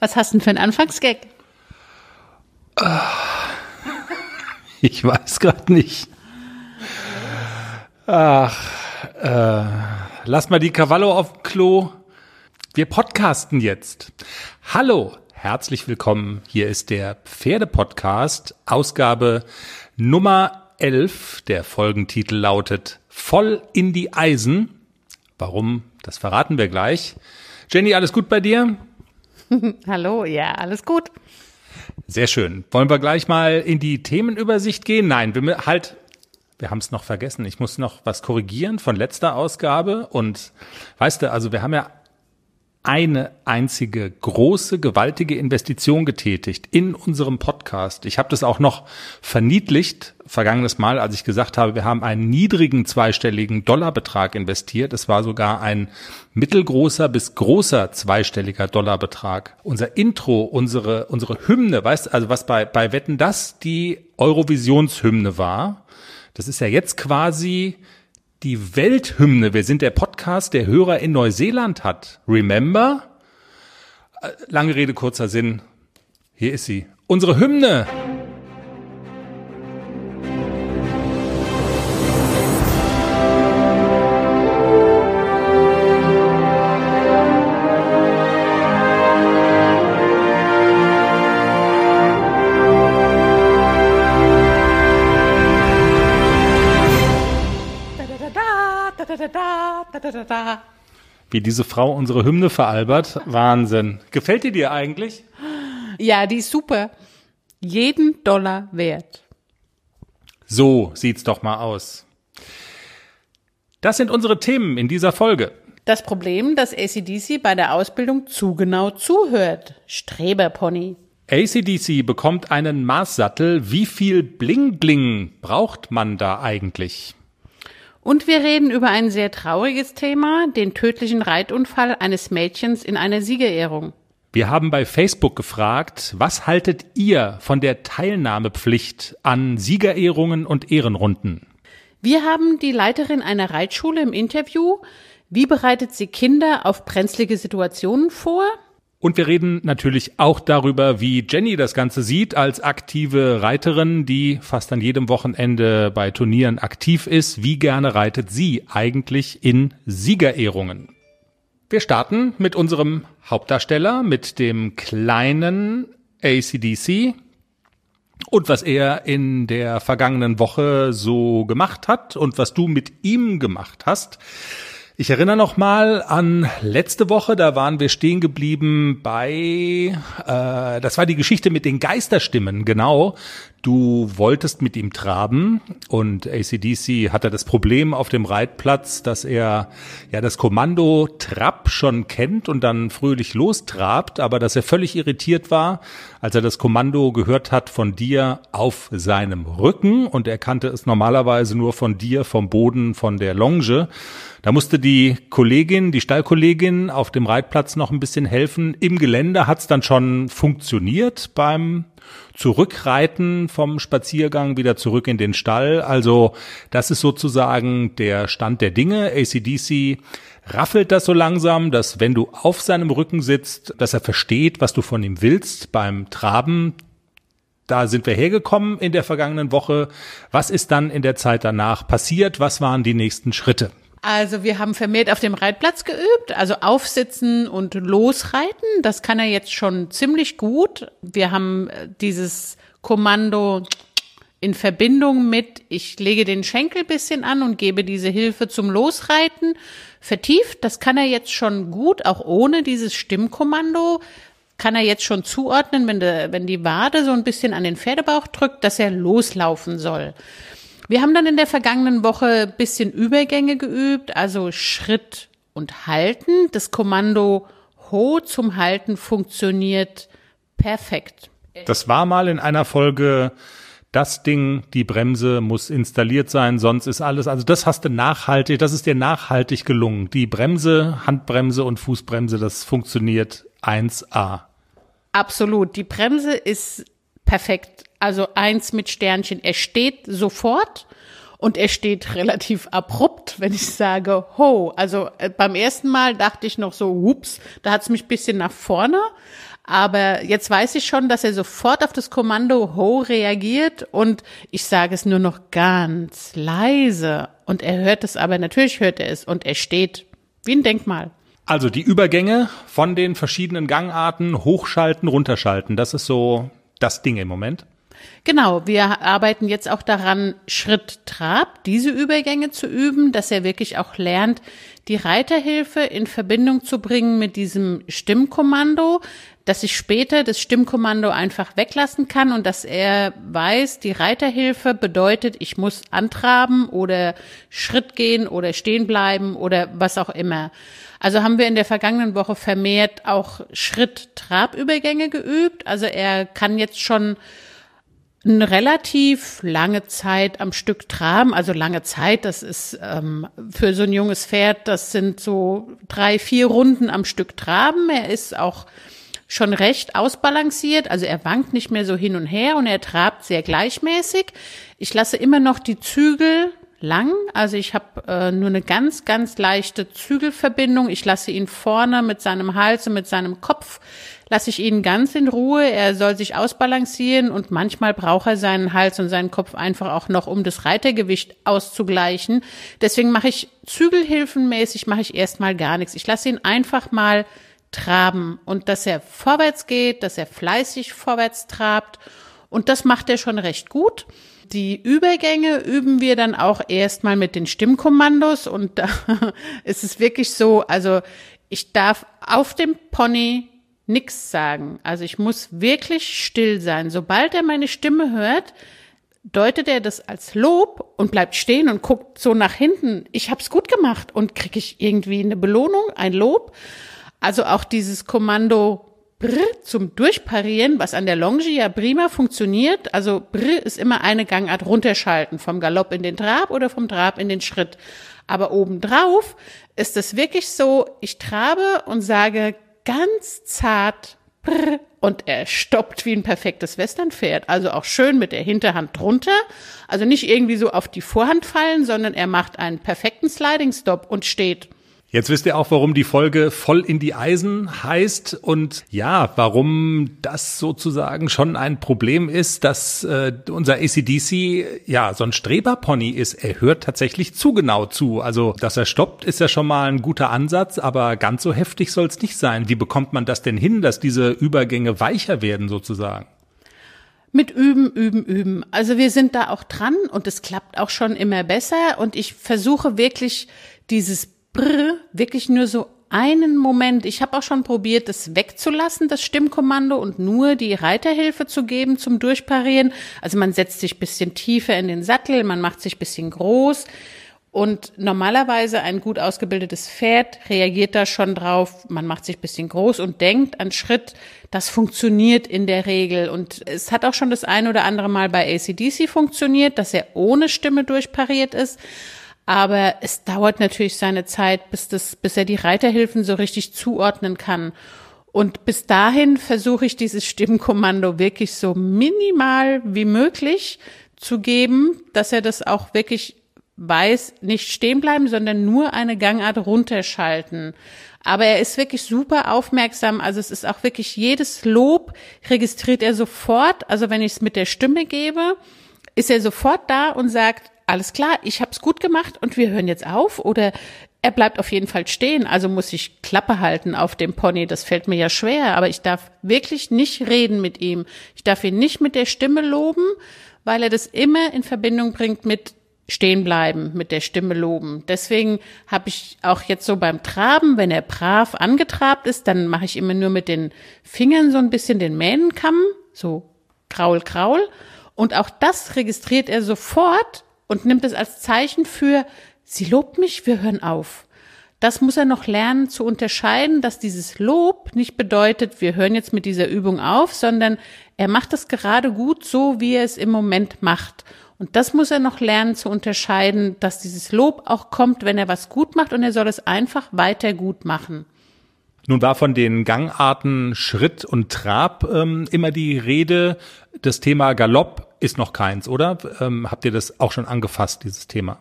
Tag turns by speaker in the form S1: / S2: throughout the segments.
S1: Was hast du denn für einen Anfangsgag?
S2: Ich weiß gerade nicht. Ach, äh, lass mal die Cavallo auf Klo. Wir podcasten jetzt. Hallo, herzlich willkommen. Hier ist der Pferdepodcast, Ausgabe Nummer 11. Der Folgentitel lautet Voll in die Eisen. Warum? Das verraten wir gleich. Jenny, alles gut bei dir?
S1: Hallo, ja, alles gut.
S2: Sehr schön. Wollen wir gleich mal in die Themenübersicht gehen? Nein, wir halt, wir haben es noch vergessen. Ich muss noch was korrigieren von letzter Ausgabe. Und weißt du, also wir haben ja eine einzige große, gewaltige Investition getätigt in unserem Podcast. Ich habe das auch noch verniedlicht, vergangenes Mal, als ich gesagt habe, wir haben einen niedrigen zweistelligen Dollarbetrag investiert. Es war sogar ein mittelgroßer bis großer zweistelliger Dollarbetrag. Unser Intro, unsere, unsere Hymne, weißt du, also was bei, bei Wetten das die Eurovisionshymne war, das ist ja jetzt quasi die Welthymne. Wir sind der Podcast, der Hörer in Neuseeland hat. Remember? Äh, lange Rede, kurzer Sinn. Hier ist sie. Unsere Hymne. Wie diese Frau unsere Hymne veralbert. Wahnsinn. Gefällt die dir eigentlich?
S1: Ja, die ist super. Jeden Dollar wert.
S2: So sieht's doch mal aus. Das sind unsere Themen in dieser Folge.
S1: Das Problem, dass ACDC bei der Ausbildung zu genau zuhört. Streberpony.
S2: ACDC bekommt einen Maßsattel. Wie viel Bling-Bling braucht man da eigentlich?
S1: Und wir reden über ein sehr trauriges Thema, den tödlichen Reitunfall eines Mädchens in einer Siegerehrung.
S2: Wir haben bei Facebook gefragt, was haltet ihr von der Teilnahmepflicht an Siegerehrungen und Ehrenrunden?
S1: Wir haben die Leiterin einer Reitschule im Interview. Wie bereitet sie Kinder auf brenzlige Situationen vor?
S2: Und wir reden natürlich auch darüber, wie Jenny das Ganze sieht als aktive Reiterin, die fast an jedem Wochenende bei Turnieren aktiv ist. Wie gerne reitet sie eigentlich in Siegerehrungen? Wir starten mit unserem Hauptdarsteller, mit dem kleinen ACDC und was er in der vergangenen Woche so gemacht hat und was du mit ihm gemacht hast. Ich erinnere noch mal an letzte Woche, da waren wir stehen geblieben bei, äh, das war die Geschichte mit den Geisterstimmen, genau. Du wolltest mit ihm traben und ACDC hatte das Problem auf dem Reitplatz, dass er ja das Kommando Trab schon kennt und dann fröhlich lostrabt, aber dass er völlig irritiert war, als er das Kommando gehört hat von dir auf seinem Rücken und er kannte es normalerweise nur von dir vom Boden von der Longe. Da musste die Kollegin, die Stallkollegin auf dem Reitplatz noch ein bisschen helfen. Im Gelände hat es dann schon funktioniert beim Zurückreiten vom Spaziergang wieder zurück in den Stall. Also das ist sozusagen der Stand der Dinge. ACDC raffelt das so langsam, dass wenn du auf seinem Rücken sitzt, dass er versteht, was du von ihm willst beim Traben. Da sind wir hergekommen in der vergangenen Woche. Was ist dann in der Zeit danach passiert? Was waren die nächsten Schritte?
S1: Also wir haben vermehrt auf dem Reitplatz geübt, also aufsitzen und losreiten. Das kann er jetzt schon ziemlich gut. Wir haben äh, dieses Kommando in Verbindung mit, ich lege den Schenkel bisschen an und gebe diese Hilfe zum Losreiten vertieft. Das kann er jetzt schon gut, auch ohne dieses Stimmkommando. Kann er jetzt schon zuordnen, wenn, de, wenn die Wade so ein bisschen an den Pferdebauch drückt, dass er loslaufen soll. Wir haben dann in der vergangenen Woche bisschen Übergänge geübt, also Schritt und Halten. Das Kommando Ho zum Halten funktioniert perfekt.
S2: Das war mal in einer Folge das Ding, die Bremse muss installiert sein, sonst ist alles, also das hast du nachhaltig, das ist dir nachhaltig gelungen. Die Bremse, Handbremse und Fußbremse, das funktioniert 1A.
S1: Absolut. Die Bremse ist perfekt. Also eins mit Sternchen. Er steht sofort Und er steht relativ abrupt, wenn ich sage ho. Also äh, beim ersten Mal dachte ich noch so, hups, da hat's mich bisschen nach vorne. Aber jetzt weiß ich schon, dass er sofort auf das Kommando Ho reagiert und ich sage es nur noch ganz leise. Und er hört es aber, natürlich hört er es und er steht wie ein Denkmal.
S2: Also die Übergänge von den verschiedenen Gangarten, hochschalten, runterschalten, das ist so das Ding im Moment.
S1: Genau, wir arbeiten jetzt auch daran, Schritt Trab, diese Übergänge zu üben, dass er wirklich auch lernt, die Reiterhilfe in Verbindung zu bringen mit diesem Stimmkommando, dass ich später das Stimmkommando einfach weglassen kann und dass er weiß, die Reiterhilfe bedeutet, ich muss antraben oder Schritt gehen oder stehen bleiben oder was auch immer. Also haben wir in der vergangenen Woche vermehrt auch Schritt-Trabübergänge geübt. Also er kann jetzt schon eine relativ lange Zeit am Stück traben. Also lange Zeit, das ist ähm, für so ein junges Pferd, das sind so drei, vier Runden am Stück traben. Er ist auch schon recht ausbalanciert, also er wankt nicht mehr so hin und her und er trabt sehr gleichmäßig. Ich lasse immer noch die Zügel lang, also ich habe äh, nur eine ganz, ganz leichte Zügelverbindung. Ich lasse ihn vorne mit seinem Hals und mit seinem Kopf, lasse ich ihn ganz in Ruhe. Er soll sich ausbalancieren und manchmal braucht er seinen Hals und seinen Kopf einfach auch noch, um das Reitergewicht auszugleichen. Deswegen mache ich Zügelhilfenmäßig, mache ich erstmal gar nichts. Ich lasse ihn einfach mal traben und dass er vorwärts geht, dass er fleißig vorwärts trabt und das macht er schon recht gut. Die Übergänge üben wir dann auch erstmal mit den Stimmkommandos und da ist es wirklich so, also ich darf auf dem Pony nichts sagen. Also ich muss wirklich still sein. Sobald er meine Stimme hört, deutet er das als Lob und bleibt stehen und guckt so nach hinten. Ich hab's gut gemacht und krieg ich irgendwie eine Belohnung, ein Lob. Also auch dieses Kommando Brr zum Durchparieren, was an der Longe ja prima funktioniert. Also Brr ist immer eine Gangart runterschalten, vom Galopp in den Trab oder vom Trab in den Schritt. Aber obendrauf ist es wirklich so, ich trabe und sage ganz zart und er stoppt wie ein perfektes Westernpferd. Also auch schön mit der Hinterhand drunter. Also nicht irgendwie so auf die Vorhand fallen, sondern er macht einen perfekten Sliding Stop und steht.
S2: Jetzt wisst ihr auch, warum die Folge voll in die Eisen heißt und ja, warum das sozusagen schon ein Problem ist, dass äh, unser ACDC ja so ein Streberpony ist. Er hört tatsächlich zu genau zu. Also, dass er stoppt, ist ja schon mal ein guter Ansatz, aber ganz so heftig soll es nicht sein. Wie bekommt man das denn hin, dass diese Übergänge weicher werden sozusagen?
S1: Mit Üben, Üben, Üben. Also wir sind da auch dran und es klappt auch schon immer besser und ich versuche wirklich dieses Brr, wirklich nur so einen Moment. Ich habe auch schon probiert, das wegzulassen, das Stimmkommando, und nur die Reiterhilfe zu geben zum Durchparieren. Also man setzt sich bisschen tiefer in den Sattel, man macht sich bisschen groß. Und normalerweise ein gut ausgebildetes Pferd reagiert da schon drauf, man macht sich bisschen groß und denkt an Schritt, das funktioniert in der Regel. Und es hat auch schon das ein oder andere Mal bei ACDC funktioniert, dass er ohne Stimme durchpariert ist. Aber es dauert natürlich seine Zeit, bis, das, bis er die Reiterhilfen so richtig zuordnen kann. Und bis dahin versuche ich dieses Stimmkommando wirklich so minimal wie möglich zu geben, dass er das auch wirklich weiß, nicht stehen bleiben, sondern nur eine Gangart runterschalten. Aber er ist wirklich super aufmerksam. Also es ist auch wirklich jedes Lob registriert er sofort. Also wenn ich es mit der Stimme gebe, ist er sofort da und sagt, alles klar, ich habe es gut gemacht und wir hören jetzt auf oder er bleibt auf jeden Fall stehen, also muss ich Klappe halten auf dem Pony. Das fällt mir ja schwer, aber ich darf wirklich nicht reden mit ihm. Ich darf ihn nicht mit der Stimme loben, weil er das immer in Verbindung bringt mit stehen bleiben, mit der Stimme loben. Deswegen habe ich auch jetzt so beim Traben, wenn er brav angetrabt ist, dann mache ich immer nur mit den Fingern so ein bisschen den Mähnenkamm, so kraul, kraul. Und auch das registriert er sofort und nimmt es als Zeichen für, sie lobt mich, wir hören auf. Das muss er noch lernen zu unterscheiden, dass dieses Lob nicht bedeutet, wir hören jetzt mit dieser Übung auf, sondern er macht es gerade gut so, wie er es im Moment macht. Und das muss er noch lernen zu unterscheiden, dass dieses Lob auch kommt, wenn er was gut macht und er soll es einfach weiter gut machen.
S2: Nun war von den Gangarten Schritt und Trab ähm, immer die Rede. Das Thema Galopp ist noch keins, oder? Ähm, habt ihr das auch schon angefasst, dieses Thema?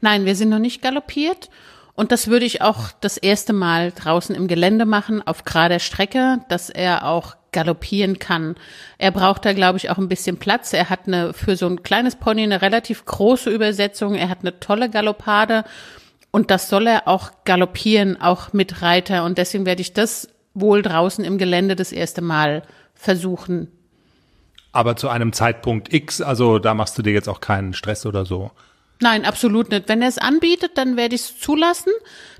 S1: Nein, wir sind noch nicht galoppiert. Und das würde ich auch das erste Mal draußen im Gelände machen, auf gerader Strecke, dass er auch galoppieren kann. Er braucht da, glaube ich, auch ein bisschen Platz. Er hat eine, für so ein kleines Pony eine relativ große Übersetzung. Er hat eine tolle Galoppade. Und das soll er auch galoppieren, auch mit Reiter. Und deswegen werde ich das wohl draußen im Gelände das erste Mal versuchen.
S2: Aber zu einem Zeitpunkt X, also da machst du dir jetzt auch keinen Stress oder so.
S1: Nein, absolut nicht. Wenn er es anbietet, dann werde ich es zulassen.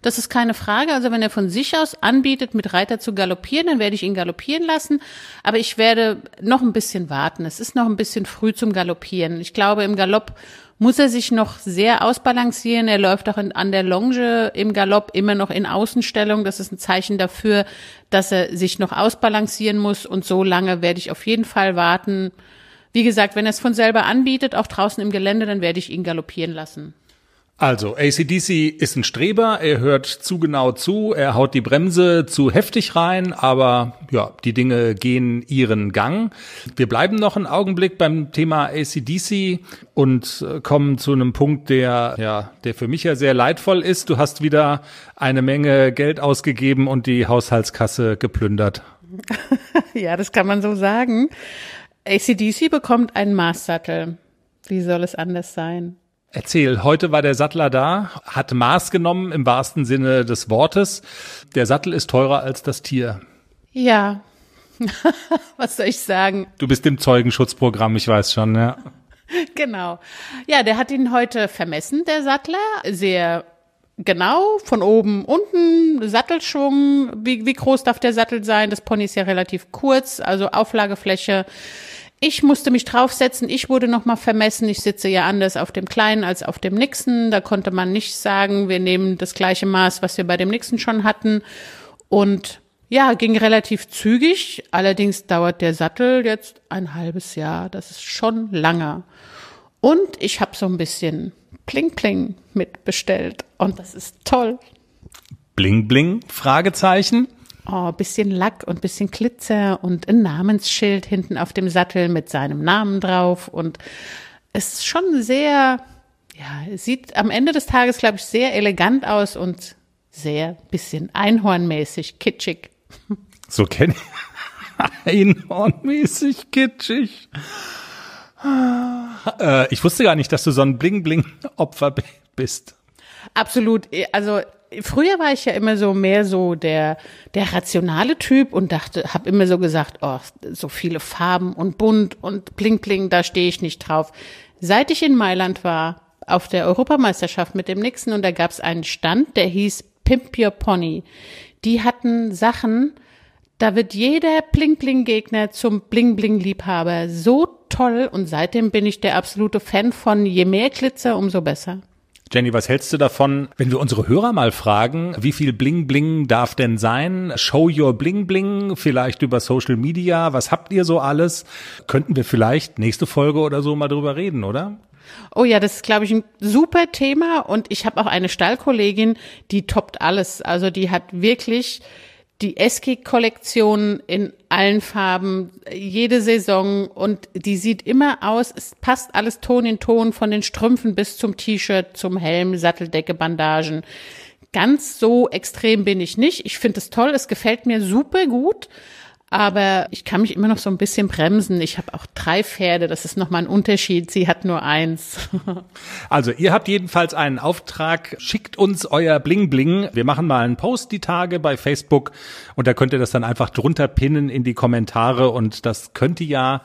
S1: Das ist keine Frage. Also wenn er von sich aus anbietet, mit Reiter zu galoppieren, dann werde ich ihn galoppieren lassen. Aber ich werde noch ein bisschen warten. Es ist noch ein bisschen früh zum Galoppieren. Ich glaube, im Galopp muss er sich noch sehr ausbalancieren. Er läuft auch in, an der Longe im Galopp immer noch in Außenstellung. Das ist ein Zeichen dafür, dass er sich noch ausbalancieren muss. Und so lange werde ich auf jeden Fall warten wie gesagt, wenn er es von selber anbietet, auch draußen im Gelände, dann werde ich ihn galoppieren lassen.
S2: Also, ACDC ist ein Streber, er hört zu genau zu, er haut die Bremse zu heftig rein, aber ja, die Dinge gehen ihren Gang. Wir bleiben noch einen Augenblick beim Thema ACDC und äh, kommen zu einem Punkt, der, ja, der für mich ja sehr leidvoll ist. Du hast wieder eine Menge Geld ausgegeben und die Haushaltskasse geplündert.
S1: ja, das kann man so sagen. ACDC bekommt einen Maßsattel. Wie soll es anders sein?
S2: Erzähl, heute war der Sattler da, hat Maß genommen im wahrsten Sinne des Wortes. Der Sattel ist teurer als das Tier.
S1: Ja. Was soll ich sagen?
S2: Du bist im Zeugenschutzprogramm, ich weiß schon, ja.
S1: Genau. Ja, der hat ihn heute vermessen, der Sattler. Sehr genau, von oben unten, Sattelschwung. Wie, wie groß darf der Sattel sein? Das Pony ist ja relativ kurz, also Auflagefläche ich musste mich draufsetzen, ich wurde nochmal vermessen. Ich sitze ja anders auf dem Kleinen als auf dem Nixon. Da konnte man nicht sagen, wir nehmen das gleiche Maß, was wir bei dem Nixon schon hatten. Und ja, ging relativ zügig. Allerdings dauert der Sattel jetzt ein halbes Jahr. Das ist schon lange. Und ich habe so ein bisschen Pling Pling mitbestellt. Und das ist toll.
S2: Bling Bling? Fragezeichen
S1: oh, bisschen Lack und bisschen Glitzer und ein Namensschild hinten auf dem Sattel mit seinem Namen drauf und es ist schon sehr, ja, sieht am Ende des Tages, glaube ich, sehr elegant aus und sehr bisschen einhornmäßig, kitschig.
S2: So kenne ich. Einhornmäßig kitschig. Äh, ich wusste gar nicht, dass du so ein Bling-Bling-Opfer bist.
S1: Absolut. Also früher war ich ja immer so mehr so der der rationale Typ und dachte, habe immer so gesagt, oh, so viele Farben und bunt und bling bling, da stehe ich nicht drauf. Seit ich in Mailand war auf der Europameisterschaft mit dem Nixon und da gab es einen Stand, der hieß Pimp Your Pony. Die hatten Sachen, da wird jeder Bling-Bling-Gegner zum Bling-Bling-Liebhaber. So toll und seitdem bin ich der absolute Fan von je mehr Glitzer, umso besser.
S2: Jenny, was hältst du davon, wenn wir unsere Hörer mal fragen, wie viel Bling Bling darf denn sein? Show your Bling Bling, vielleicht über Social Media. Was habt ihr so alles? Könnten wir vielleicht nächste Folge oder so mal drüber reden, oder?
S1: Oh ja, das ist, glaube ich, ein super Thema. Und ich habe auch eine Stallkollegin, die toppt alles. Also die hat wirklich die Eski-Kollektion in allen Farben, jede Saison und die sieht immer aus, es passt alles Ton in Ton, von den Strümpfen bis zum T-Shirt, zum Helm, Satteldecke, Bandagen. Ganz so extrem bin ich nicht. Ich finde es toll, es gefällt mir super gut. Aber ich kann mich immer noch so ein bisschen bremsen. Ich habe auch drei Pferde, das ist nochmal ein Unterschied. Sie hat nur eins.
S2: also ihr habt jedenfalls einen Auftrag. Schickt uns euer Bling Bling. Wir machen mal einen Post die Tage bei Facebook und da könnt ihr das dann einfach drunter pinnen in die Kommentare und das könnte ja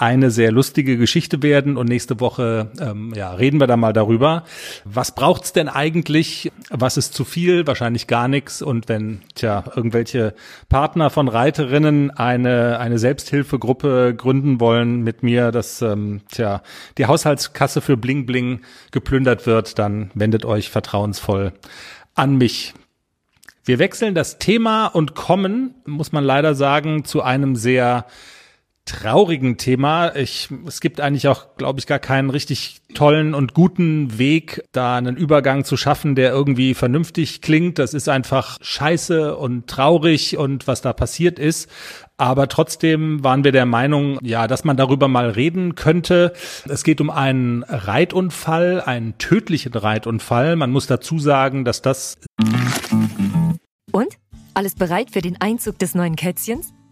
S2: eine sehr lustige Geschichte werden und nächste Woche ähm, ja, reden wir da mal darüber. Was braucht's denn eigentlich? Was ist zu viel? Wahrscheinlich gar nichts. Und wenn tja, irgendwelche Partner von Reiterinnen eine, eine Selbsthilfegruppe gründen wollen mit mir, dass ähm, tja, die Haushaltskasse für Bling Bling geplündert wird, dann wendet euch vertrauensvoll an mich. Wir wechseln das Thema und kommen, muss man leider sagen, zu einem sehr traurigen Thema. Ich, es gibt eigentlich auch, glaube ich, gar keinen richtig tollen und guten Weg, da einen Übergang zu schaffen, der irgendwie vernünftig klingt. Das ist einfach scheiße und traurig und was da passiert ist. Aber trotzdem waren wir der Meinung, ja, dass man darüber mal reden könnte. Es geht um einen Reitunfall, einen tödlichen Reitunfall. Man muss dazu sagen, dass das.
S3: Und? Alles bereit für den Einzug des neuen Kätzchens?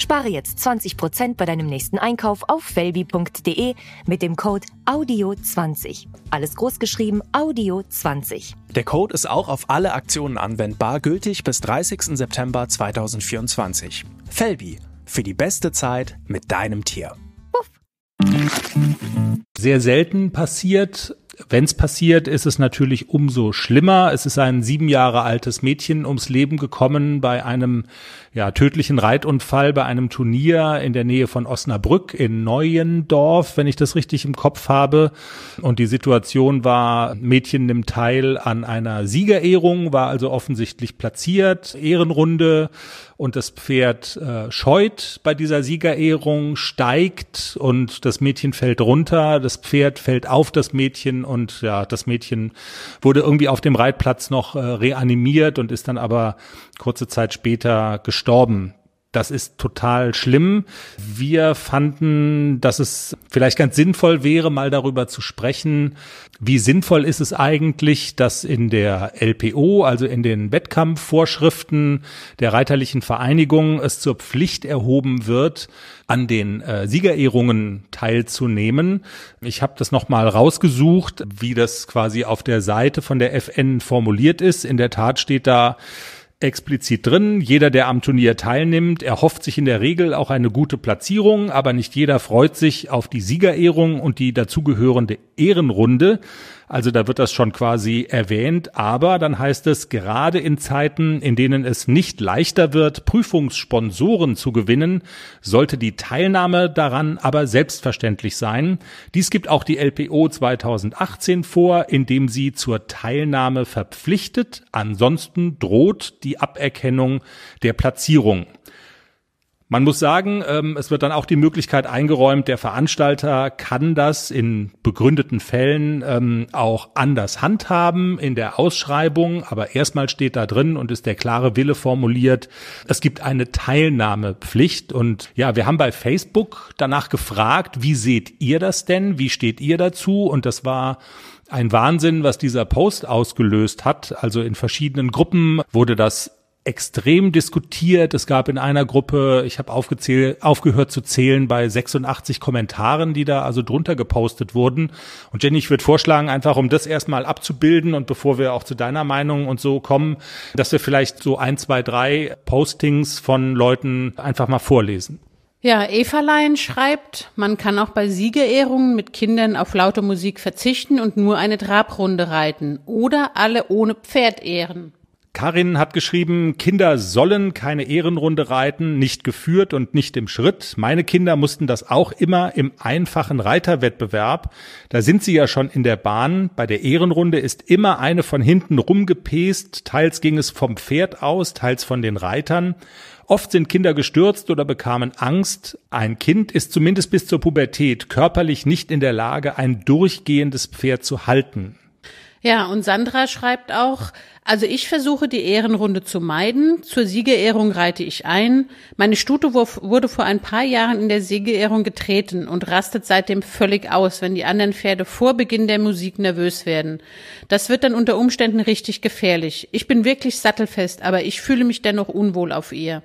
S3: Spare jetzt 20% bei deinem nächsten Einkauf auf felbi.de mit dem Code AUDIO20. Alles großgeschrieben AUDIO20.
S4: Der Code ist auch auf alle Aktionen anwendbar, gültig bis 30. September 2024. Felbi, für die beste Zeit mit deinem Tier. Puff.
S2: Sehr selten passiert wenn es passiert, ist es natürlich umso schlimmer. Es ist ein sieben Jahre altes Mädchen ums Leben gekommen bei einem ja, tödlichen Reitunfall bei einem Turnier in der Nähe von Osnabrück in Neuendorf, wenn ich das richtig im Kopf habe. Und die Situation war, Mädchen nimmt teil an einer Siegerehrung, war also offensichtlich platziert, Ehrenrunde und das Pferd äh, scheut bei dieser Siegerehrung, steigt und das Mädchen fällt runter, das Pferd fällt auf das Mädchen und ja, das Mädchen wurde irgendwie auf dem Reitplatz noch äh, reanimiert und ist dann aber kurze Zeit später gestorben. Das ist total schlimm. Wir fanden, dass es vielleicht ganz sinnvoll wäre, mal darüber zu sprechen, wie sinnvoll ist es eigentlich, dass in der LPO, also in den Wettkampfvorschriften der Reiterlichen Vereinigung, es zur Pflicht erhoben wird, an den äh, Siegerehrungen teilzunehmen. Ich habe das nochmal rausgesucht, wie das quasi auf der Seite von der FN formuliert ist. In der Tat steht da, explizit drin. Jeder, der am Turnier teilnimmt, erhofft sich in der Regel auch eine gute Platzierung, aber nicht jeder freut sich auf die Siegerehrung und die dazugehörende Ehrenrunde. Also da wird das schon quasi erwähnt, aber dann heißt es, gerade in Zeiten, in denen es nicht leichter wird, Prüfungssponsoren zu gewinnen, sollte die Teilnahme daran aber selbstverständlich sein. Dies gibt auch die LPO 2018 vor, indem sie zur Teilnahme verpflichtet, ansonsten droht die Aberkennung der Platzierung. Man muss sagen, ähm, es wird dann auch die Möglichkeit eingeräumt, der Veranstalter kann das in begründeten Fällen ähm, auch anders handhaben in der Ausschreibung, aber erstmal steht da drin und ist der klare Wille formuliert, es gibt eine Teilnahmepflicht und ja, wir haben bei Facebook danach gefragt, wie seht ihr das denn? Wie steht ihr dazu? Und das war ein Wahnsinn, was dieser Post ausgelöst hat. Also in verschiedenen Gruppen wurde das extrem diskutiert. Es gab in einer Gruppe, ich habe aufgezählt, aufgehört zu zählen bei 86 Kommentaren, die da also drunter gepostet wurden. Und Jenny, ich würde vorschlagen, einfach um das erstmal abzubilden und bevor wir auch zu deiner Meinung und so kommen, dass wir vielleicht so ein, zwei, drei Postings von Leuten einfach mal vorlesen.
S1: Ja, Everlein schreibt, man kann auch bei Siegerehrungen mit Kindern auf laute Musik verzichten und nur eine Trabrunde reiten oder alle ohne Pferd ehren.
S2: Karin hat geschrieben, Kinder sollen keine Ehrenrunde reiten, nicht geführt und nicht im Schritt. Meine Kinder mussten das auch immer im einfachen Reiterwettbewerb. Da sind sie ja schon in der Bahn. Bei der Ehrenrunde ist immer eine von hinten rumgepest. Teils ging es vom Pferd aus, teils von den Reitern. Oft sind Kinder gestürzt oder bekamen Angst. Ein Kind ist zumindest bis zur Pubertät körperlich nicht in der Lage, ein durchgehendes Pferd zu halten.
S1: Ja, und Sandra schreibt auch, also ich versuche die Ehrenrunde zu meiden. Zur Siegerehrung reite ich ein. Meine Stute wurde vor ein paar Jahren in der Siegerehrung getreten und rastet seitdem völlig aus, wenn die anderen Pferde vor Beginn der Musik nervös werden. Das wird dann unter Umständen richtig gefährlich. Ich bin wirklich sattelfest, aber ich fühle mich dennoch unwohl auf ihr.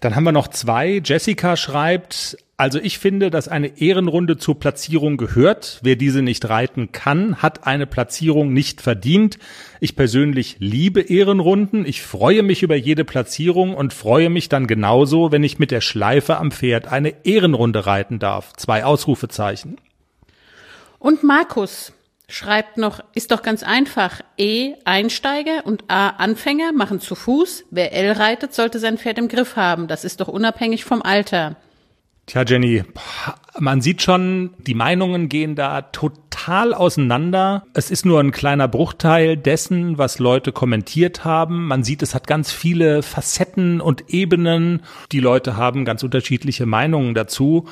S2: Dann haben wir noch zwei. Jessica schreibt, also ich finde, dass eine Ehrenrunde zur Platzierung gehört. Wer diese nicht reiten kann, hat eine Platzierung nicht verdient. Ich persönlich liebe Ehrenrunden. Ich freue mich über jede Platzierung und freue mich dann genauso, wenn ich mit der Schleife am Pferd eine Ehrenrunde reiten darf. Zwei Ausrufezeichen.
S1: Und Markus schreibt noch, ist doch ganz einfach. E Einsteiger und A Anfänger machen zu Fuß. Wer L reitet, sollte sein Pferd im Griff haben. Das ist doch unabhängig vom Alter.
S2: Tja, Jenny, man sieht schon, die Meinungen gehen da total auseinander. Es ist nur ein kleiner Bruchteil dessen, was Leute kommentiert haben. Man sieht, es hat ganz viele Facetten und Ebenen. Die Leute haben ganz unterschiedliche Meinungen dazu.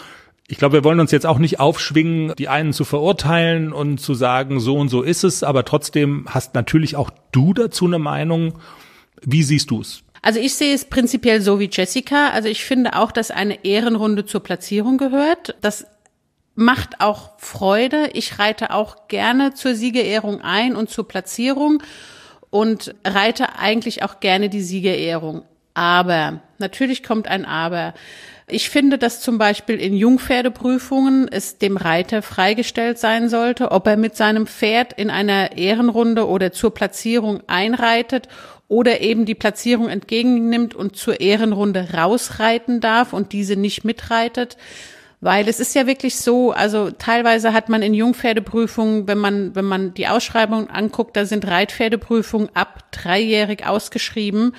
S2: Ich glaube, wir wollen uns jetzt auch nicht aufschwingen, die einen zu verurteilen und zu sagen, so und so ist es, aber trotzdem hast natürlich auch du dazu eine Meinung. Wie siehst du es?
S1: Also ich sehe es prinzipiell so wie Jessica. Also ich finde auch, dass eine Ehrenrunde zur Platzierung gehört. Das macht auch Freude. Ich reite auch gerne zur Siegerehrung ein und zur Platzierung und reite eigentlich auch gerne die Siegerehrung. Aber, natürlich kommt ein Aber. Ich finde, dass zum Beispiel in Jungpferdeprüfungen es dem Reiter freigestellt sein sollte, ob er mit seinem Pferd in einer Ehrenrunde oder zur Platzierung einreitet oder eben die Platzierung entgegennimmt und zur Ehrenrunde rausreiten darf und diese nicht mitreitet. Weil es ist ja wirklich so, also teilweise hat man in Jungpferdeprüfungen, wenn man, wenn man die Ausschreibung anguckt, da sind Reitpferdeprüfungen ab dreijährig ausgeschrieben.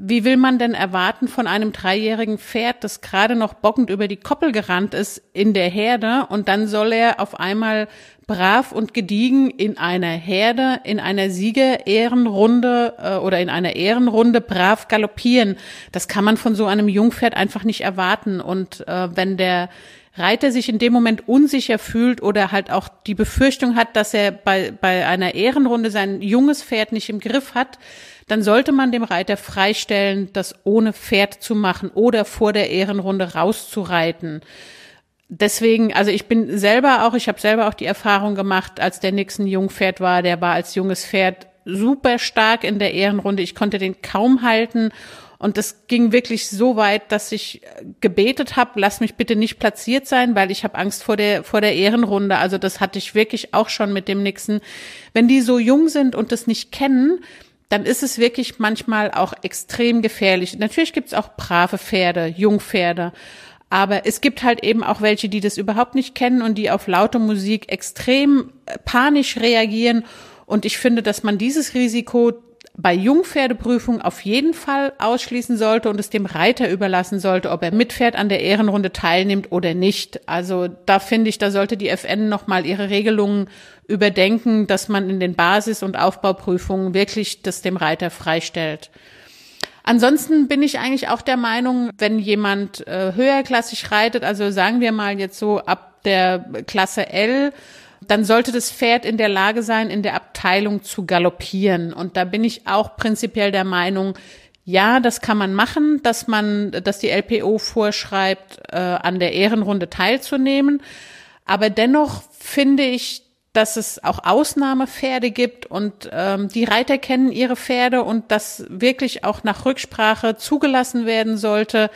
S1: Wie will man denn erwarten von einem dreijährigen Pferd, das gerade noch bockend über die Koppel gerannt ist in der Herde und dann soll er auf einmal brav und gediegen in einer Herde, in einer Sieger-Ehrenrunde äh, oder in einer Ehrenrunde brav galoppieren. Das kann man von so einem Jungpferd einfach nicht erwarten. Und äh, wenn der Reiter sich in dem Moment unsicher fühlt oder halt auch die Befürchtung hat, dass er bei, bei einer Ehrenrunde sein junges Pferd nicht im Griff hat, dann sollte man dem Reiter freistellen, das ohne Pferd zu machen oder vor der Ehrenrunde rauszureiten. Deswegen, also ich bin selber auch, ich habe selber auch die Erfahrung gemacht, als der Nixon Jungpferd war, der war als junges Pferd super stark in der Ehrenrunde. Ich konnte den kaum halten und das ging wirklich so weit, dass ich gebetet habe, lass mich bitte nicht platziert sein, weil ich habe Angst vor der vor der Ehrenrunde. Also das hatte ich wirklich auch schon mit dem Nixon. Wenn die so jung sind und das nicht kennen, dann ist es wirklich manchmal auch extrem gefährlich. Natürlich gibt es auch brave Pferde, Jungpferde. Aber es gibt halt eben auch welche, die das überhaupt nicht kennen und die auf laute Musik extrem panisch reagieren. Und ich finde, dass man dieses Risiko bei Jungpferdeprüfung auf jeden Fall ausschließen sollte und es dem Reiter überlassen sollte, ob er mit Pferd an der Ehrenrunde teilnimmt oder nicht. Also da finde ich, da sollte die FN nochmal ihre Regelungen überdenken, dass man in den Basis- und Aufbauprüfungen wirklich das dem Reiter freistellt. Ansonsten bin ich eigentlich auch der Meinung, wenn jemand äh, höherklassig reitet, also sagen wir mal jetzt so ab der Klasse L, dann sollte das Pferd in der Lage sein, in der Abteilung zu galoppieren. Und da bin ich auch prinzipiell der Meinung, ja, das kann man machen, dass man, dass die LPO vorschreibt, äh, an der Ehrenrunde teilzunehmen. Aber dennoch finde ich, dass es auch Ausnahmepferde gibt und ähm, die Reiter kennen ihre Pferde und das wirklich auch nach Rücksprache zugelassen werden sollte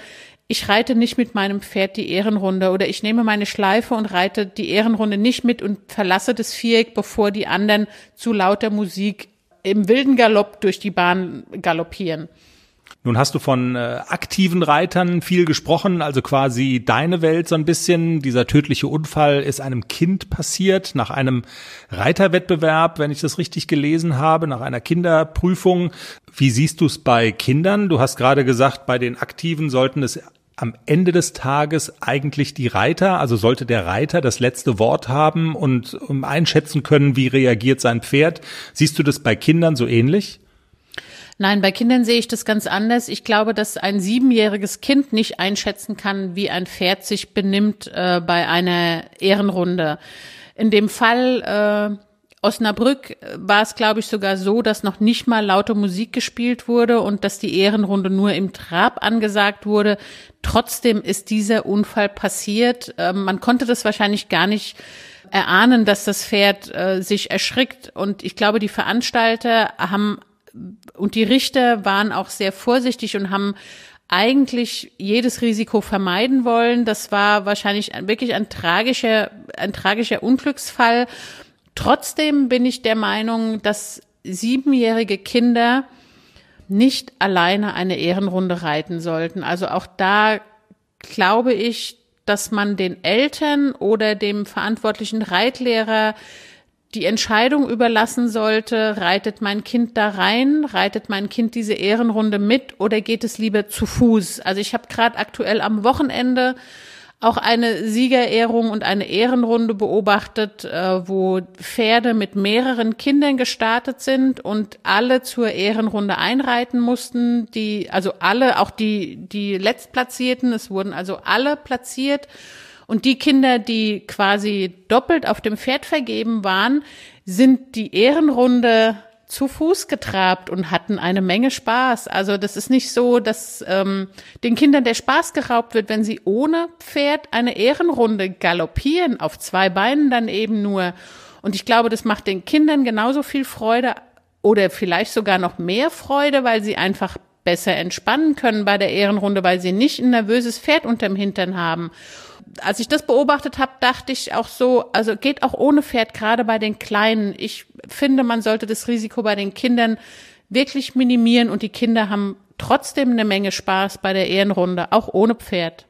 S1: ich reite nicht mit meinem Pferd die Ehrenrunde oder ich nehme meine Schleife und reite die Ehrenrunde nicht mit und verlasse das Viereck, bevor die anderen zu lauter Musik im wilden Galopp durch die Bahn galoppieren.
S2: Nun hast du von äh, aktiven Reitern viel gesprochen, also quasi deine Welt so ein bisschen. Dieser tödliche Unfall ist einem Kind passiert nach einem Reiterwettbewerb, wenn ich das richtig gelesen habe, nach einer Kinderprüfung. Wie siehst du es bei Kindern? Du hast gerade gesagt, bei den Aktiven sollten es am Ende des Tages eigentlich die Reiter, also sollte der Reiter das letzte Wort haben und um einschätzen können, wie reagiert sein Pferd. Siehst du das bei Kindern so ähnlich?
S1: Nein, bei Kindern sehe ich das ganz anders. Ich glaube, dass ein siebenjähriges Kind nicht einschätzen kann, wie ein Pferd sich benimmt äh, bei einer Ehrenrunde. In dem Fall äh, Osnabrück war es, glaube ich, sogar so, dass noch nicht mal laute Musik gespielt wurde und dass die Ehrenrunde nur im Trab angesagt wurde. Trotzdem ist dieser Unfall passiert. Ähm, man konnte das wahrscheinlich gar nicht erahnen, dass das Pferd äh, sich erschrickt. Und ich glaube, die Veranstalter haben und die Richter waren auch sehr vorsichtig und haben eigentlich jedes Risiko vermeiden wollen. Das war wahrscheinlich wirklich ein tragischer, ein tragischer Unglücksfall. Trotzdem bin ich der Meinung, dass siebenjährige Kinder nicht alleine eine Ehrenrunde reiten sollten. Also auch da glaube ich, dass man den Eltern oder dem verantwortlichen Reitlehrer die Entscheidung überlassen sollte, reitet mein Kind da rein, reitet mein Kind diese Ehrenrunde mit oder geht es lieber zu Fuß? Also ich habe gerade aktuell am Wochenende auch eine Siegerehrung und eine Ehrenrunde beobachtet, äh, wo Pferde mit mehreren Kindern gestartet sind und alle zur Ehrenrunde einreiten mussten. Die, also alle, auch die, die Letztplatzierten, es wurden also alle platziert. Und die Kinder, die quasi doppelt auf dem Pferd vergeben waren, sind die Ehrenrunde zu Fuß getrabt und hatten eine Menge Spaß. Also das ist nicht so, dass ähm, den Kindern der Spaß geraubt wird, wenn sie ohne Pferd eine Ehrenrunde galoppieren, auf zwei Beinen dann eben nur. Und ich glaube, das macht den Kindern genauso viel Freude oder vielleicht sogar noch mehr Freude, weil sie einfach besser entspannen können bei der Ehrenrunde, weil sie nicht ein nervöses Pferd unterm Hintern haben als ich das beobachtet habe, dachte ich auch so, also geht auch ohne Pferd, gerade bei den Kleinen. Ich finde, man sollte das Risiko bei den Kindern wirklich minimieren und die Kinder haben trotzdem eine Menge Spaß bei der Ehrenrunde, auch ohne Pferd.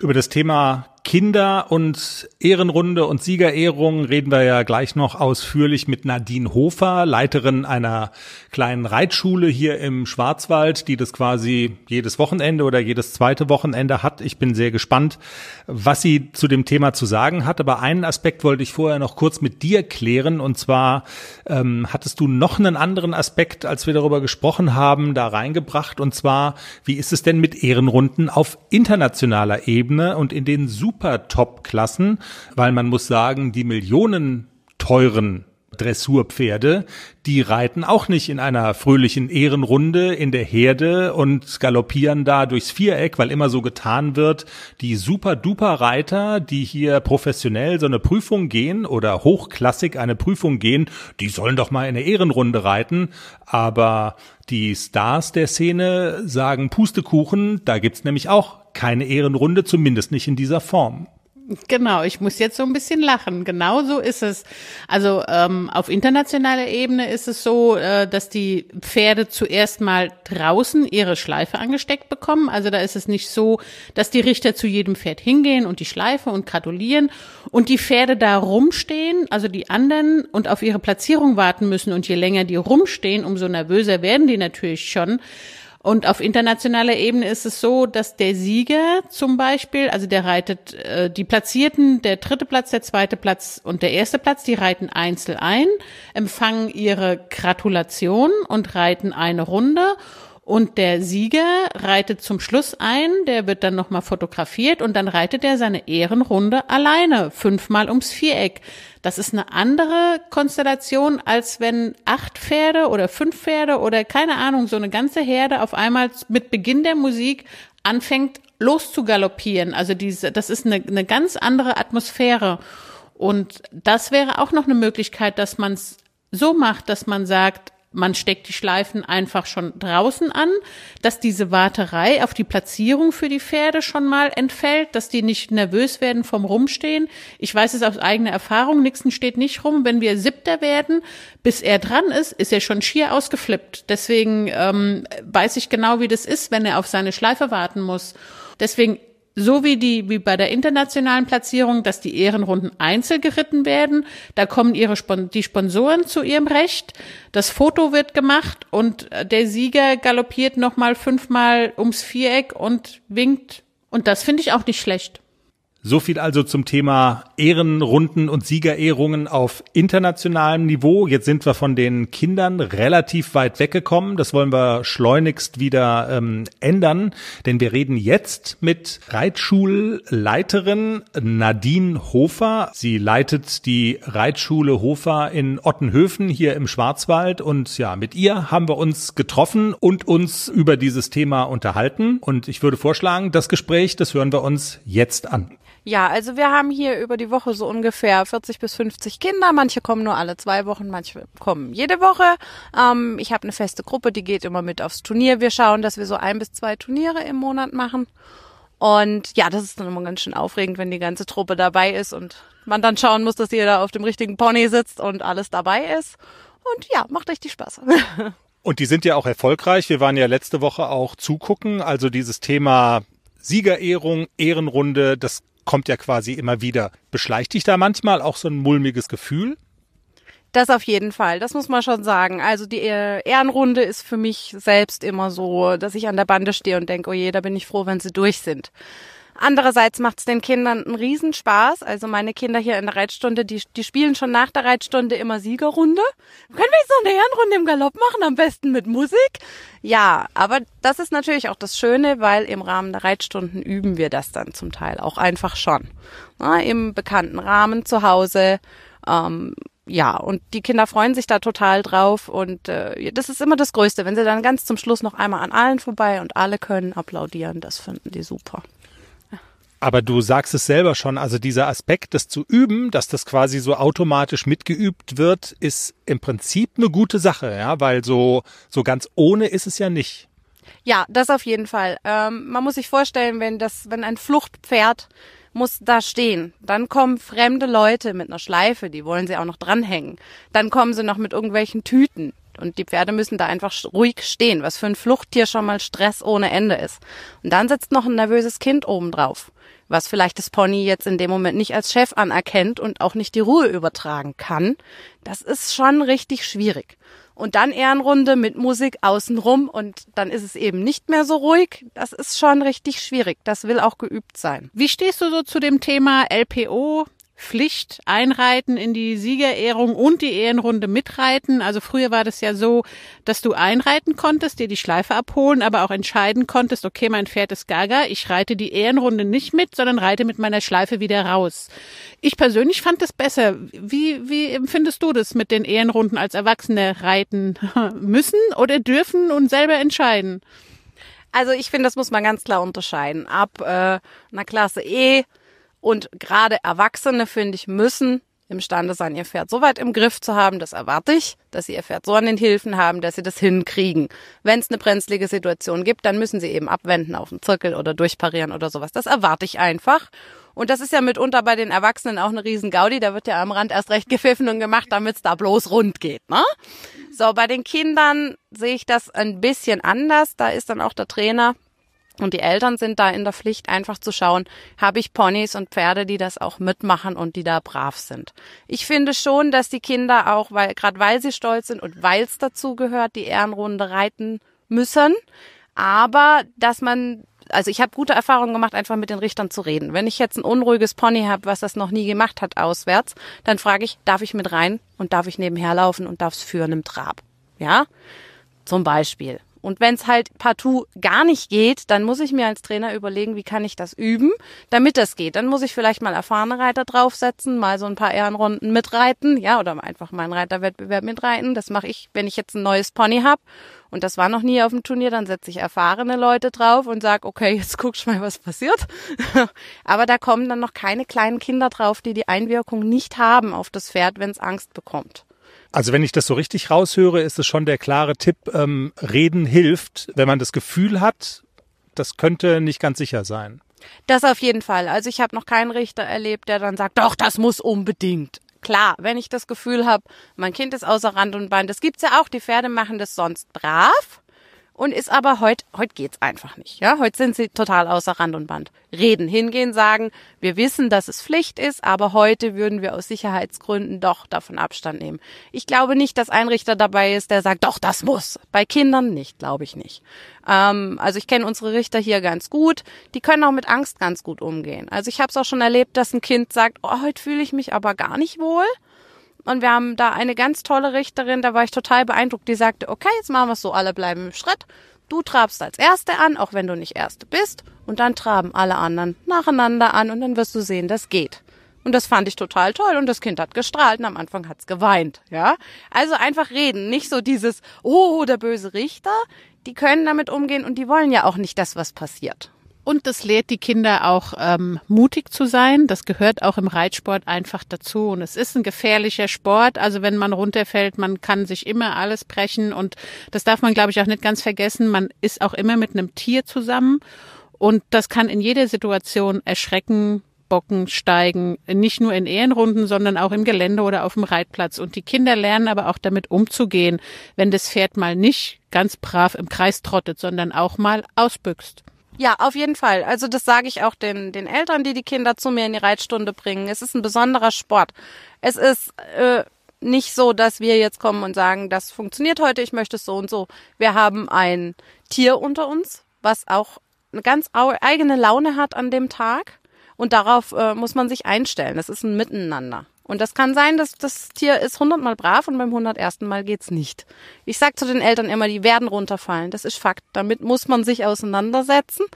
S2: Über das Thema Kinder und Ehrenrunde und Siegerehrung reden wir ja gleich noch ausführlich mit Nadine Hofer, Leiterin einer kleinen Reitschule hier im Schwarzwald, die das quasi jedes Wochenende oder jedes zweite Wochenende hat. Ich bin sehr gespannt, was sie zu dem Thema zu sagen hat. Aber einen Aspekt wollte ich vorher noch kurz mit dir klären. Und zwar ähm, hattest du noch einen anderen Aspekt, als wir darüber gesprochen haben, da reingebracht. Und zwar, wie ist es denn mit Ehrenrunden auf internationaler Ebene und in den Super super Top-Klassen, weil man muss sagen, die Millionen teuren Dressurpferde, die reiten auch nicht in einer fröhlichen Ehrenrunde in der Herde und galoppieren da durchs Viereck, weil immer so getan wird, die super duper Reiter, die hier professionell so eine Prüfung gehen oder hochklassig eine Prüfung gehen, die sollen doch mal in der Ehrenrunde reiten, aber die Stars der Szene sagen Pustekuchen, da gibt's nämlich auch keine Ehrenrunde, zumindest nicht in dieser Form.
S1: Genau, ich muss jetzt so ein bisschen lachen. Genau so ist es. Also ähm, auf internationaler Ebene ist es so, äh, dass die Pferde zuerst mal draußen ihre Schleife angesteckt bekommen. Also da ist es nicht so, dass die Richter zu jedem Pferd hingehen und die Schleife und gratulieren und die Pferde da rumstehen, also die anderen und auf ihre Platzierung warten müssen. Und je länger die rumstehen, umso nervöser werden die natürlich schon. Und auf internationaler Ebene ist es so, dass der Sieger zum Beispiel, also der reitet äh, die Platzierten, der dritte Platz, der zweite Platz und der erste Platz, die reiten einzeln ein, empfangen ihre Gratulation und reiten eine Runde. Und der Sieger reitet zum Schluss ein, der wird dann nochmal fotografiert und dann reitet er seine Ehrenrunde alleine, fünfmal ums Viereck. Das ist eine andere Konstellation, als wenn acht Pferde oder fünf Pferde oder keine Ahnung, so eine ganze Herde auf einmal mit Beginn der Musik anfängt loszugaloppieren. Also diese, das ist eine, eine ganz andere Atmosphäre. Und das wäre auch noch eine Möglichkeit, dass man es so macht, dass man sagt, man steckt die Schleifen einfach schon draußen an, dass diese Warterei auf die Platzierung für die Pferde schon mal entfällt, dass die nicht nervös werden vom Rumstehen. Ich weiß es aus eigener Erfahrung, Nixon steht nicht rum. Wenn wir Siebter werden, bis er dran ist, ist er schon schier ausgeflippt. Deswegen ähm, weiß ich genau, wie das ist, wenn er auf seine Schleife warten muss. Deswegen so wie die, wie bei der internationalen Platzierung, dass die Ehrenrunden einzeln geritten werden. Da kommen ihre, die Sponsoren zu ihrem Recht. Das Foto wird gemacht und der Sieger galoppiert nochmal fünfmal ums Viereck und winkt. Und das finde ich auch nicht schlecht.
S2: So viel also zum Thema Ehrenrunden und Siegerehrungen auf internationalem Niveau. Jetzt sind wir von den Kindern relativ weit weggekommen. Das wollen wir schleunigst wieder ähm, ändern, denn wir reden jetzt mit Reitschulleiterin Nadine Hofer. Sie leitet die Reitschule Hofer in Ottenhöfen hier im Schwarzwald und ja, mit ihr haben wir uns getroffen und uns über dieses Thema unterhalten. Und ich würde vorschlagen, das Gespräch, das hören wir uns jetzt an.
S5: Ja, also wir haben hier über die Woche so ungefähr 40 bis 50 Kinder. Manche kommen nur alle zwei Wochen, manche kommen jede Woche. Ähm, ich habe eine feste Gruppe, die geht immer mit aufs Turnier. Wir schauen, dass wir so ein bis zwei Turniere im Monat machen. Und ja, das ist dann immer ganz schön aufregend, wenn die ganze Truppe dabei ist und man dann schauen muss, dass jeder auf dem richtigen Pony sitzt und alles dabei ist. Und ja, macht richtig Spaß.
S2: Und die sind ja auch erfolgreich. Wir waren ja letzte Woche auch zugucken. Also dieses Thema Siegerehrung, Ehrenrunde, das kommt ja quasi immer wieder. Beschleicht dich da manchmal auch so ein mulmiges Gefühl?
S5: Das auf jeden Fall, das muss man schon sagen. Also die Ehrenrunde ist für mich selbst immer so, dass ich an der Bande stehe und denke, oh je, da bin ich froh, wenn sie durch sind. Andererseits macht es den Kindern einen Riesenspaß. Also meine Kinder hier in der Reitstunde, die, die spielen schon nach der Reitstunde immer Siegerrunde. Können wir jetzt noch eine Ehrenrunde im Galopp machen, am besten mit Musik? Ja, aber das ist natürlich auch das Schöne, weil im Rahmen der Reitstunden üben wir das dann zum Teil auch einfach schon. Na, Im bekannten Rahmen zu Hause. Ähm, ja, und die Kinder freuen sich da total drauf und äh, das ist immer das Größte, wenn sie dann ganz zum Schluss noch einmal an allen vorbei und alle können applaudieren, das finden die super.
S2: Aber du sagst es selber schon, also dieser Aspekt, das zu üben, dass das quasi so automatisch mitgeübt wird, ist im Prinzip eine gute Sache, ja, weil so, so ganz ohne ist es ja nicht.
S5: Ja, das auf jeden Fall. Ähm, man muss sich vorstellen, wenn das, wenn ein Fluchtpferd muss da stehen. Dann kommen fremde Leute mit einer Schleife, die wollen sie auch noch dranhängen. Dann kommen sie noch mit irgendwelchen Tüten. Und die Pferde müssen da einfach ruhig stehen, was für ein Fluchttier schon mal Stress ohne Ende ist. Und dann sitzt noch ein nervöses Kind oben drauf was vielleicht das Pony jetzt in dem Moment nicht als Chef anerkennt und auch nicht die Ruhe übertragen kann, das ist schon richtig schwierig. Und dann Ehrenrunde mit Musik außenrum und dann ist es eben nicht mehr so ruhig. Das ist schon richtig schwierig. Das will auch geübt sein.
S1: Wie stehst du so zu dem Thema LPO, Pflicht einreiten in die Siegerehrung und die Ehrenrunde mitreiten. Also früher war das ja so, dass du einreiten konntest, dir die Schleife abholen, aber auch entscheiden konntest, okay, mein Pferd ist gaga, ich reite die Ehrenrunde nicht mit, sondern reite mit meiner Schleife wieder raus. Ich persönlich fand das besser. Wie, wie empfindest du das mit den Ehrenrunden als Erwachsene reiten müssen oder dürfen und selber entscheiden?
S5: Also ich finde, das muss man ganz klar unterscheiden. Ab äh, einer Klasse E und gerade Erwachsene, finde ich, müssen imstande sein, ihr Pferd so weit im Griff zu haben, das erwarte ich, dass sie ihr Pferd so an den Hilfen haben, dass sie das hinkriegen. Wenn es eine brenzlige Situation gibt, dann müssen sie eben abwenden auf den Zirkel oder durchparieren oder sowas. Das erwarte ich einfach. Und das ist ja mitunter bei den Erwachsenen auch eine riesen Gaudi. Da wird ja am Rand erst recht gepfiffen und gemacht, damit es da bloß rund geht. Ne? So, bei den Kindern sehe ich das ein bisschen anders. Da ist dann auch der Trainer und die Eltern sind da in der Pflicht, einfach zu schauen, habe ich Ponys und Pferde, die das auch mitmachen und die da brav sind. Ich finde schon, dass die Kinder auch, weil gerade weil sie stolz sind und weil es dazu gehört, die Ehrenrunde reiten müssen. Aber dass man, also ich habe gute Erfahrungen gemacht, einfach mit den Richtern zu reden. Wenn ich jetzt ein unruhiges Pony habe, was das noch nie gemacht hat auswärts, dann frage ich, darf ich mit rein und darf ich nebenher laufen und darf es führen im Trab? Ja, zum Beispiel. Und wenn es halt partout gar nicht geht, dann muss ich mir als Trainer überlegen, wie kann ich das üben, damit das geht. Dann muss ich vielleicht mal erfahrene Reiter draufsetzen, mal so ein paar Ehrenrunden mitreiten, ja, oder einfach mal einen Reiterwettbewerb mitreiten. Das mache ich, wenn ich jetzt ein neues Pony habe und das war noch nie auf dem Turnier, dann setze ich erfahrene Leute drauf und sag, okay, jetzt guckst mal, was passiert. Aber da kommen dann noch keine kleinen Kinder drauf, die die Einwirkung nicht haben auf das Pferd, wenn es Angst bekommt.
S2: Also wenn ich das so richtig raushöre, ist es schon der klare Tipp, ähm, reden hilft, wenn man das Gefühl hat, das könnte nicht ganz sicher sein.
S5: Das auf jeden Fall. Also ich habe noch keinen Richter erlebt, der dann sagt, doch, das muss unbedingt. Klar, wenn ich das Gefühl habe, mein Kind ist außer Rand und Bein, das gibt's ja auch, die Pferde machen das sonst brav und ist aber heute, heute geht's einfach nicht, ja. Heute sind sie total außer Rand und Band. Reden, hingehen, sagen, wir wissen, dass es Pflicht ist, aber heute würden wir aus Sicherheitsgründen doch davon Abstand nehmen. Ich glaube nicht, dass ein Richter dabei ist, der sagt, doch, das muss. Bei Kindern nicht, glaube ich nicht. Ähm, also ich kenne unsere Richter hier ganz gut. Die können auch mit Angst ganz gut umgehen. Also ich habe es auch schon erlebt, dass ein Kind sagt, oh, heute fühle ich mich aber gar nicht wohl. Und wir haben da eine ganz tolle Richterin, da war ich total beeindruckt, die sagte, okay, jetzt machen wir es so, alle bleiben im Schritt. Du trabst als Erste an, auch wenn du nicht Erste bist. Und dann traben alle anderen nacheinander an und dann wirst du sehen, das geht. Und das fand ich total toll und das Kind hat gestrahlt und am Anfang hat's geweint, ja. Also einfach reden, nicht so dieses, oh, der böse Richter. Die können damit umgehen und die wollen ja auch nicht, dass was passiert.
S1: Und das lehrt die Kinder auch ähm, mutig zu sein. Das gehört auch im Reitsport einfach dazu. Und es ist ein gefährlicher Sport. Also wenn man runterfällt, man kann sich immer alles brechen. Und das darf man, glaube ich, auch nicht ganz vergessen. Man ist auch immer mit einem Tier zusammen. Und das kann in jeder Situation erschrecken, bocken, steigen, nicht nur in Ehrenrunden, sondern auch im Gelände oder auf dem Reitplatz. Und die Kinder lernen aber auch damit umzugehen, wenn das Pferd mal nicht ganz brav im Kreis trottet, sondern auch mal ausbüchst.
S5: Ja, auf jeden Fall. Also das sage ich auch den, den Eltern, die die Kinder zu mir in die Reitstunde bringen. Es ist ein besonderer Sport. Es ist äh, nicht so, dass wir jetzt kommen und sagen, das funktioniert heute, ich möchte es so und so. Wir haben ein Tier unter uns, was auch eine ganz eigene Laune hat an dem Tag. Und darauf äh, muss man sich einstellen. Das ist ein Miteinander. Und das kann sein, dass das Tier ist hundertmal brav und beim hundertersten Mal geht's nicht. Ich sag zu den Eltern immer, die werden runterfallen. Das ist Fakt. Damit muss man sich auseinandersetzen.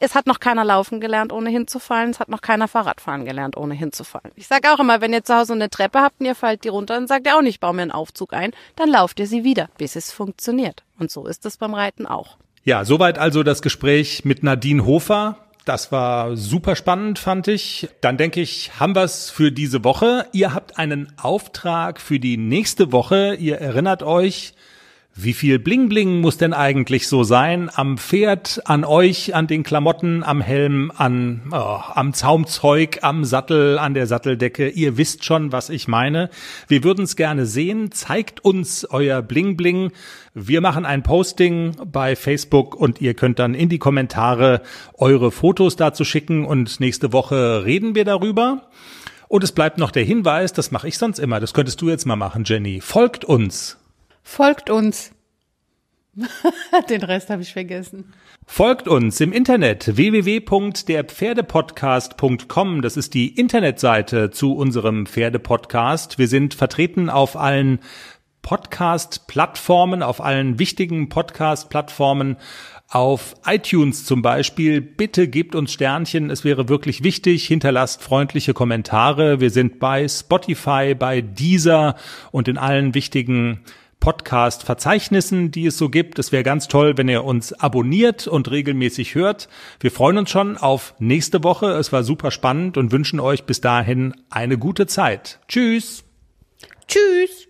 S5: Es hat noch keiner laufen gelernt, ohne hinzufallen. Es hat noch keiner Fahrradfahren gelernt, ohne hinzufallen. Ich sag auch immer, wenn ihr zu Hause eine Treppe habt und ihr fallt die runter, dann sagt ihr auch nicht, bau mir einen Aufzug ein. Dann lauft ihr sie wieder, bis es funktioniert. Und so ist es beim Reiten auch.
S2: Ja, soweit also das Gespräch mit Nadine Hofer. Das war super spannend, fand ich. Dann denke ich, haben wir es für diese Woche. Ihr habt einen Auftrag für die nächste Woche. Ihr erinnert euch, wie viel Bling Bling muss denn eigentlich so sein am Pferd, an euch, an den Klamotten, am Helm, an oh, am Zaumzeug, am Sattel, an der Satteldecke? Ihr wisst schon, was ich meine. Wir würden es gerne sehen. Zeigt uns euer Bling Bling. Wir machen ein Posting bei Facebook und ihr könnt dann in die Kommentare eure Fotos dazu schicken und nächste Woche reden wir darüber. Und es bleibt noch der Hinweis, das mache ich sonst immer, das könntest du jetzt mal machen, Jenny. Folgt uns.
S1: Folgt uns. Den Rest habe ich vergessen.
S2: Folgt uns im Internet www.derpferdepodcast.com. Das ist die Internetseite zu unserem Pferdepodcast. Wir sind vertreten auf allen Podcast-Plattformen, auf allen wichtigen Podcast-Plattformen, auf iTunes zum Beispiel. Bitte gebt uns Sternchen, es wäre wirklich wichtig. Hinterlasst freundliche Kommentare. Wir sind bei Spotify, bei Deezer und in allen wichtigen Podcast-Verzeichnissen, die es so gibt. Es wäre ganz toll, wenn ihr uns abonniert und regelmäßig hört. Wir freuen uns schon auf nächste Woche. Es war super spannend und wünschen euch bis dahin eine gute Zeit. Tschüss.
S1: Tschüss.